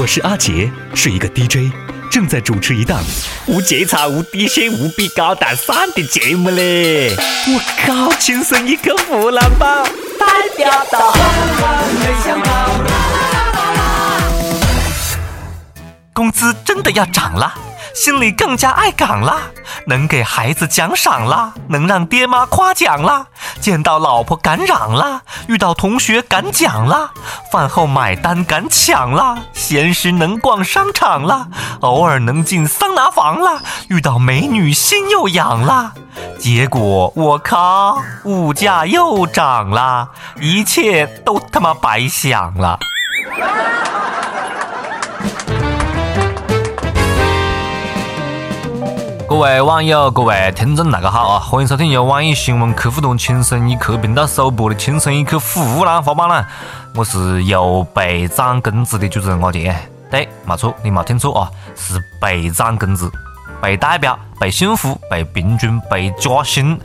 我是阿杰，是一个 DJ，正在主持一档无节操、无底线、无比高大上的节目嘞！我靠，亲生一个湖南宝，代表到。工资真的要涨了。心里更加爱岗啦，能给孩子奖赏啦，能让爹妈夸奖啦，见到老婆敢嚷啦，遇到同学敢讲啦，饭后买单敢抢啦，闲时能逛商场啦，偶尔能进桑拿房啦，遇到美女心又痒啦。结果我靠，物价又涨啦，一切都他妈白想了。各位网友，各位听众，大家好啊！欢迎收听由网易新闻客户端“轻松一刻”频道首播的《轻松一刻湖南话版》啦！我是又被涨工资的主持人阿杰。对，没错，你没听错啊，是被涨工资、被代表、被幸福、被平均、被加薪。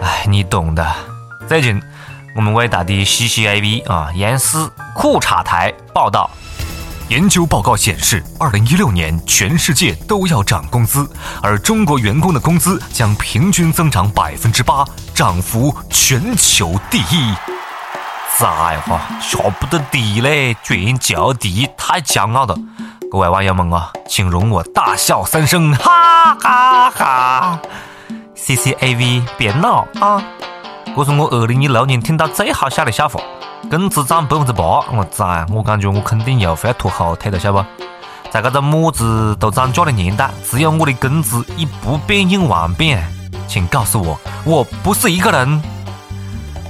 哎，你懂的。最近，我们伟大的 CCAV 啊，央视裤衩台报道。研究报告显示，二零一六年全世界都要涨工资，而中国员工的工资将平均增长百分之八，涨幅全球第一。在哈，下不得地嘞，全球第一，太骄傲了。各位网友们啊，请容我大笑三声，哈哈哈！CCAV，别闹啊！这是我二零一六年听到最好笑的笑话。工资涨百分之八，我崽，我感觉我肯定又会要拖后腿了，晓得不？在这个么子都涨价的年代，只有我的工资以不变应万变，请告诉我，我不是一个人。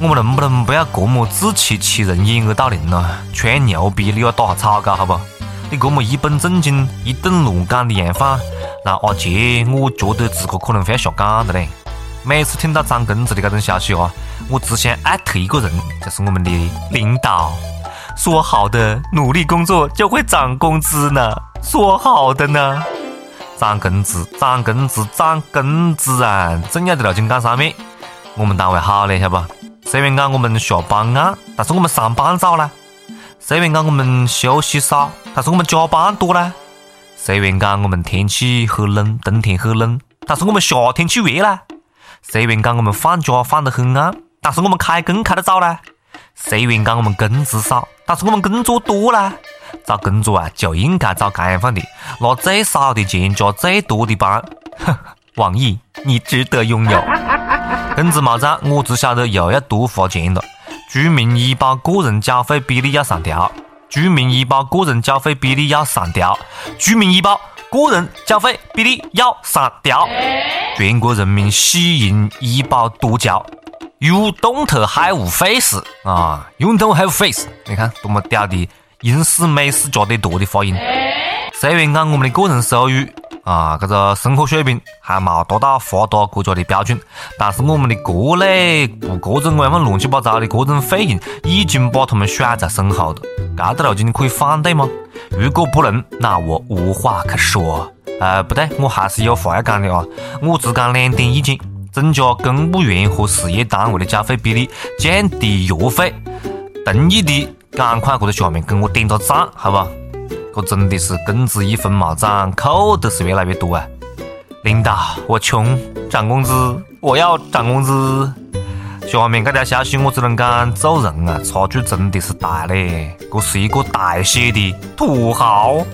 我们能不能不要这么自欺欺人、掩耳盗铃呢？吹牛逼你要打下草稿好不？你这么一本正经、一顿乱讲的样范，那阿杰我觉得自个可能会要下岗的嘞。每次听到涨工资的这种消息啊，我只想艾特一个人，就是我们的领导。说好的努力工作就会涨工资呢？说好的呢？涨工资，涨工资，涨工资啊！重要的路径杠上面，我们单位好嘞，晓得不？虽然讲我们下班晚，但是我们上班早啦。虽然讲我们休息少，但是我们加班多啦。虽然讲我们天气很冷，冬天很冷，但是我们夏天去热啦。虽然讲我们放假放得很晚，但是我们开工开得早啦。虽然讲我们工资少，但是我们工作多啦。找工作啊，就应该找这样放的，拿最少的钱加最多的班。网易，你值得拥有。工资没涨，我只晓得又要多花钱了。居民医保个人缴费比例要上调。居民医保个人缴费比例要上调。居民医保。个人缴费比例要上调，全国人民喜迎医保多交，You don't have face 啊，You don't have face，你看多么屌的英式美式加点多的发音。虽然按我们的个人收入啊，这个生活水平还没达到发达国家的标准，但是我们的国内不各种各样乱七八糟的各种费用已经把他们甩在身后了。这个路径你可以反对吗？如果不能，那我无话可说。呃，不对，我还是有话要讲的啊！我只讲两点意见：增加公务员和事业单位的缴费比例，降低药费。同意的赶快搁在下面给我点个赞，好不？这真的是工资一分没涨，扣的是越来越多啊！领导，我穷，涨工资，我要涨工资。下面这条消息我只能讲做人啊，差距真的是大嘞！这是一个大写的土豪。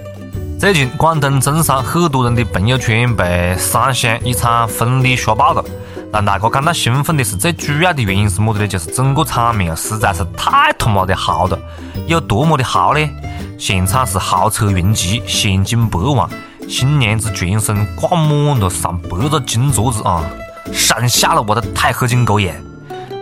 最近广东中山很多人的朋友圈被三湘一场婚礼刷爆了，让大家感到兴奋的是最主要的原因是么子呢？就是整个场面实在是太他妈的豪了！有多么的豪呢？现场是豪车云集，现金百万，新娘子全身挂满了上百个金镯子啊，闪瞎了我的钛合金狗眼！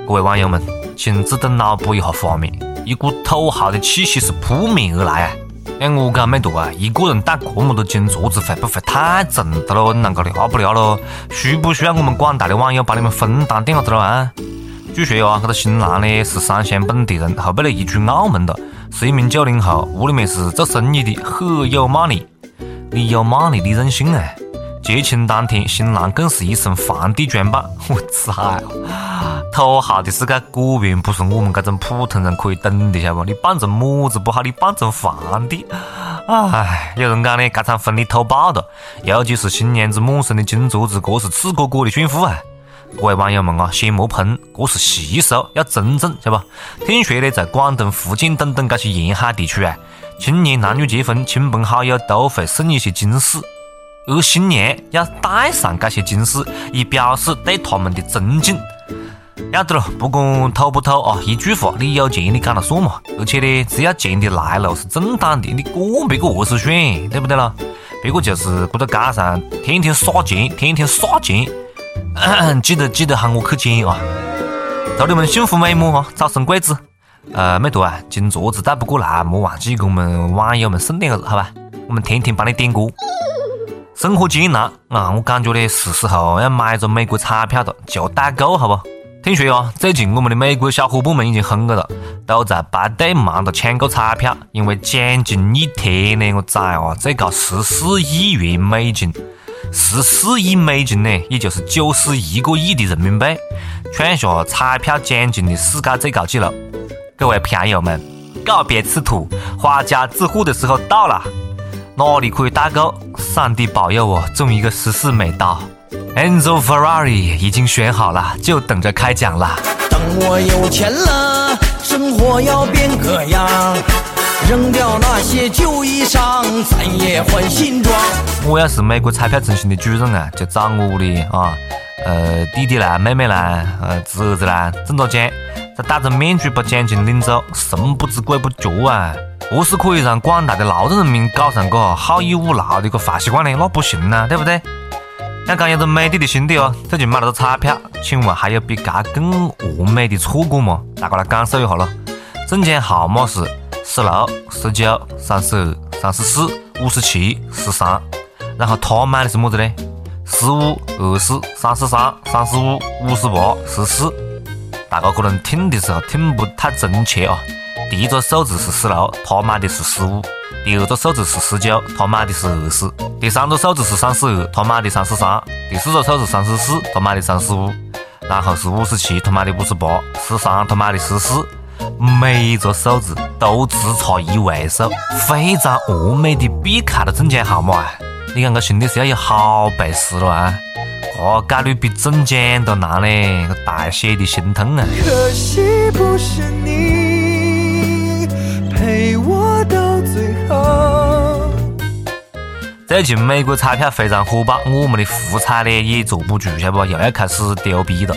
各位网友们，请自动脑补一下画面，一股土豪的气息是扑面而来啊！哎，我讲没错啊，一个人戴这么多金镯子，会不会太重了咯？啷个聊不聊咯？需不需要我们广大的网友帮你们分担点啥子咯啊？据说啊，这个新郎呢是三湘本地人，后背呢移居澳门了，是一名九零后，屋里面是做生意的，很有魅力。你有魅力你任性啊！结亲当天，新郎更是一身皇帝装扮，我操！土豪的世界果然不是我们这种普通人可以懂的，晓得不？你扮成么子不好，你扮成皇帝，唉！有人讲呢，这场婚礼土爆了，尤其是新娘子满身的金镯子，这是赤果果的炫富啊！各位网友们啊，先莫喷，这是习俗，要尊重，晓得不？听说呢，在广东、福建等等这些沿海地区啊，青年男女结婚，亲朋好友都会送一些金饰，而新娘要戴上这些金饰，以表示对他们的尊敬。要得了，不管土不土啊，一句话，你有钱你讲了算嘛。而且呢，只要钱的来路是正当的，你管别个何时选，对不对咯？别个就是搁在街上天天撒钱，天天撒钱。记得记得喊我去捡啊！祝你们幸福美满啊，早生贵子。呃，美图啊，金镯子带不过来，莫忘记给我们网友们送点子，好吧？我们天天帮你点歌。生活艰难啊，我感觉呢，是时候要买个美国彩票了，就代购，好不？听说啊，最近我们的美国小伙伴们已经疯了，都在排队忙着抢购彩票，因为奖金一天呢，我崽啊，最高十四亿元美金。十四亿美金呢，也就是九十一个亿的人民币，创下彩票奖金的世界最高纪录。各位朋友们，告别吃土，发家致富的时候到了，哪里可以代购？上帝保佑我中一个十四美刀。Enzo Ferrari 已经选好了，就等着开奖了。等我有钱了，生活要变个样。扔掉那些旧衣裳，咱也换新装。我要是美国彩票中心的主任啊，就找我的啊，呃，弟弟啦、妹妹啦、呃，侄儿子啦中到奖，再戴着面具把奖金领走，神不知鬼不觉啊！何是可以让广大的劳动人民搞上个好逸恶劳的个坏习惯呢？那不行呐，对不对？想讲有个美丽的兄弟哦，最近买了个彩票，请问还有比这更完美的错过吗？大家来感受一下咯，中奖号码是。十六、十九、三十二、三十四、五十七、十三，然后他买的是么子呢？十五、二十、三十三、三十五、五十八、十四。大家可能听的时候听不太真切啊。第一个数字是十六，他买的是十五；第二个数字是十九，他买的是二十；第三个数字是三十二，他买的三十三；第四个数字三十四，他买的三十五；然后是五十七，他买的五十八；十三，他买的十四。每一个数字都只差一位数，非常完美的避开了中奖号码啊！你看，这兄弟是要有好本事了啊！这概率比中奖都难嘞，大写的心痛啊！可惜不是你陪我到最后。最近美国彩票非常火爆，我们的福彩呢也坐不住，晓得不？又要开始丢币了。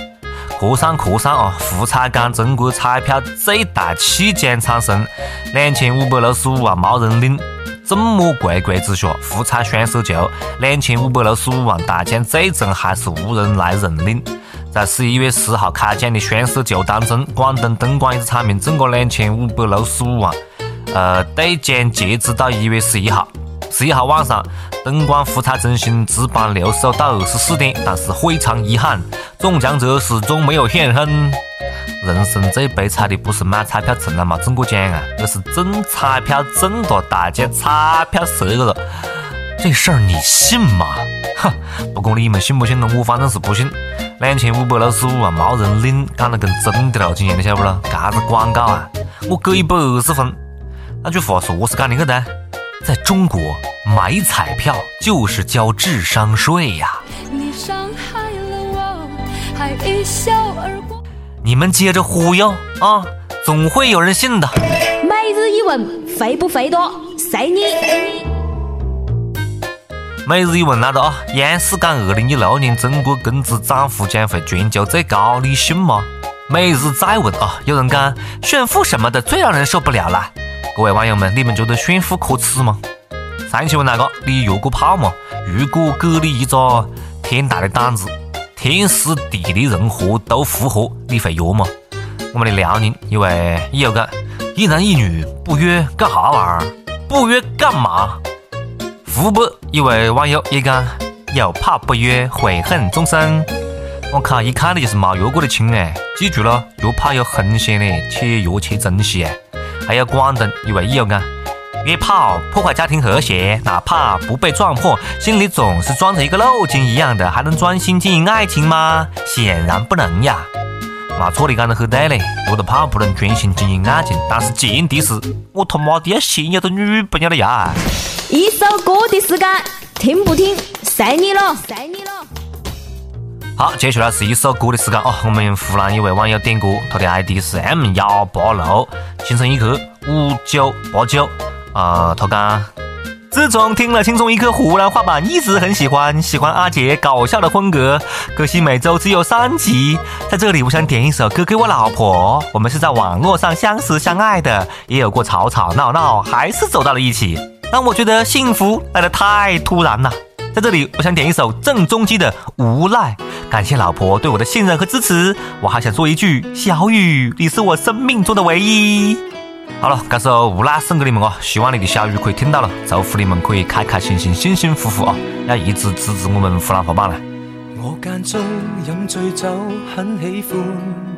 扩散扩散啊！福彩讲中国彩票最大弃奖产生，两千五百六十五万没人领。众目睽睽之下，福彩双色球两千五百六十五万大奖最终还是无人来认领。在十一月十号开奖的双色球当中，广东东莞一只彩民中个两千五百六十五万。呃，兑奖截止到一月十一号。十一号晚上，东莞福彩中心值班留守到二十四点，但是非常遗憾，中奖者始终没有现身。人生最悲惨的不是买彩票从来没中过奖啊，而是中彩票中了大奖，彩票折了。这事儿你信吗？哼，不管你们信不信呢，我反正是不信。两千五百六十五万没人领，讲得跟真的路径一样，你晓不咯？这子广告啊，我给一百二十分。那句话是何是讲的去的？在中国买彩票就是交智商税呀！你们接着忽悠啊，总会有人信的。每日一问，肥不肥多？随你。每日一问来了啊！央视讲二零一六年中国工资涨幅将会全球最高，你信吗？每日再问啊！有人讲炫富什么的最让人受不了了。各位网友们，你们觉得炫富可耻吗？上期问那个，你约过炮吗？如果给你一个天大的胆子，天时地利人和都符合，你会约吗？我们的辽宁一位益友讲，一男一女不约干啥玩意儿？不约干嘛？湖北一位网友也讲，有炮不约，悔恨终生。我靠，一看你就是没约过的亲哎！记住了，约炮有风险的，且约且珍惜哎。还有广东一位益友讲，约炮破坏家庭和谐，哪怕不被撞破，心里总是装着一个漏精一样的，还能专心经营爱情吗？显然不能呀。没错，你讲得很对嘞，约了炮不能专心经营爱情，但是前提是我他妈的要先有个女朋友了呀。一首歌的时间，听不听，随你了，随你了。好，接下来是一首歌的时间哦。我们湖南一位网友点歌，他的 ID 是 M 幺八六，轻松一刻五九八九。啊，他讲，自从听了轻松一刻湖南话版，一直很喜欢，喜欢阿杰搞笑的风格。可惜每周只有三集，在这里我想点一首歌给我老婆。我们是在网络上相识相爱的，也有过吵吵闹闹，还是走到了一起。让我觉得幸福来得太突然了，在这里我想点一首郑中基的《无赖》，感谢老婆对我的信任和支持，我还想说一句：小雨，你是我生命中的唯一。好了，这首《无赖》送给你们哦，希望你的小雨可以听到了，祝福你们可以开开心心、幸幸福福啊！要一直支持我们湖南话版了。我间中饮醉酒，很喜欢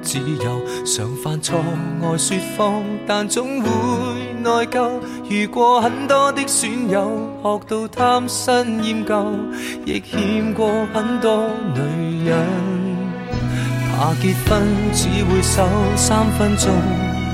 自由，常犯错爱说谎，但总会内疚。遇过很多的损友，学到贪新厌旧，亦欠过很多女人。怕结婚只会守三分钟。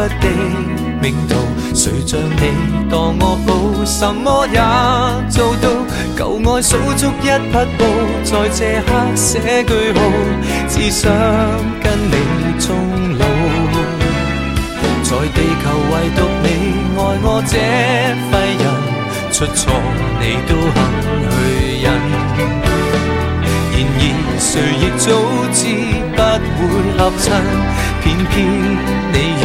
忽的命途，谁像你当我宝，什么也做到。旧爱数足一匹布，在这刻写句号，只想跟你终老。在地球唯独你爱我这废人，出错你都肯去忍。然而谁亦早知不会合衬。偏偏你愿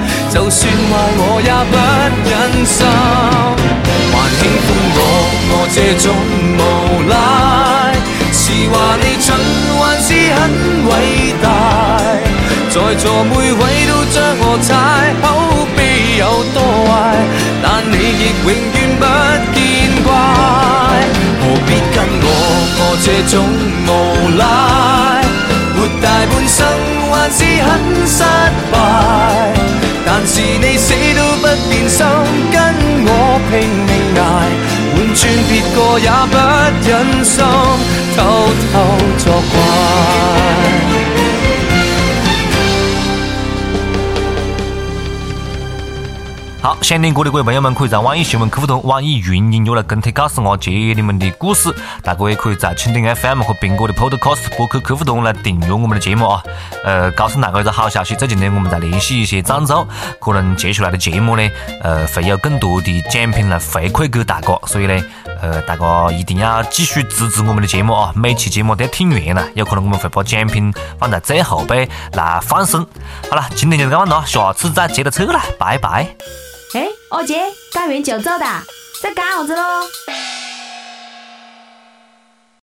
就算坏我也不忍心。还喜欢我，我这种无赖，是话你蠢，还是很伟大？在座每位都将我踩，口碑有多坏，但你亦永远不见怪。何必跟我，我这种无赖？活大半生还是很失败，但是你死都不变心，跟我拼命挨，换转别个也不忍心偷偷想听歌的各位朋友们，可以在网易新闻客户端、网易云音乐来跟帖告诉我杰你们的故事。大哥也可以在蜻蜓 FM 和苹果的 Podcast 播客客户端来订阅我们的节目啊。呃，告诉大家一个好消息，最近呢，我们在联系一些赞助，可能接下来的节目呢，呃，会有更多的奖品来回馈给大家，所以呢，呃，大家一定要继续支持我们的节目啊！每期节目都要听完了，有可能我们会把奖品放在最后边来放送。好了，今天就这样了，下次再接着扯了，拜拜。二姐，干完就走的，在干啥子喽？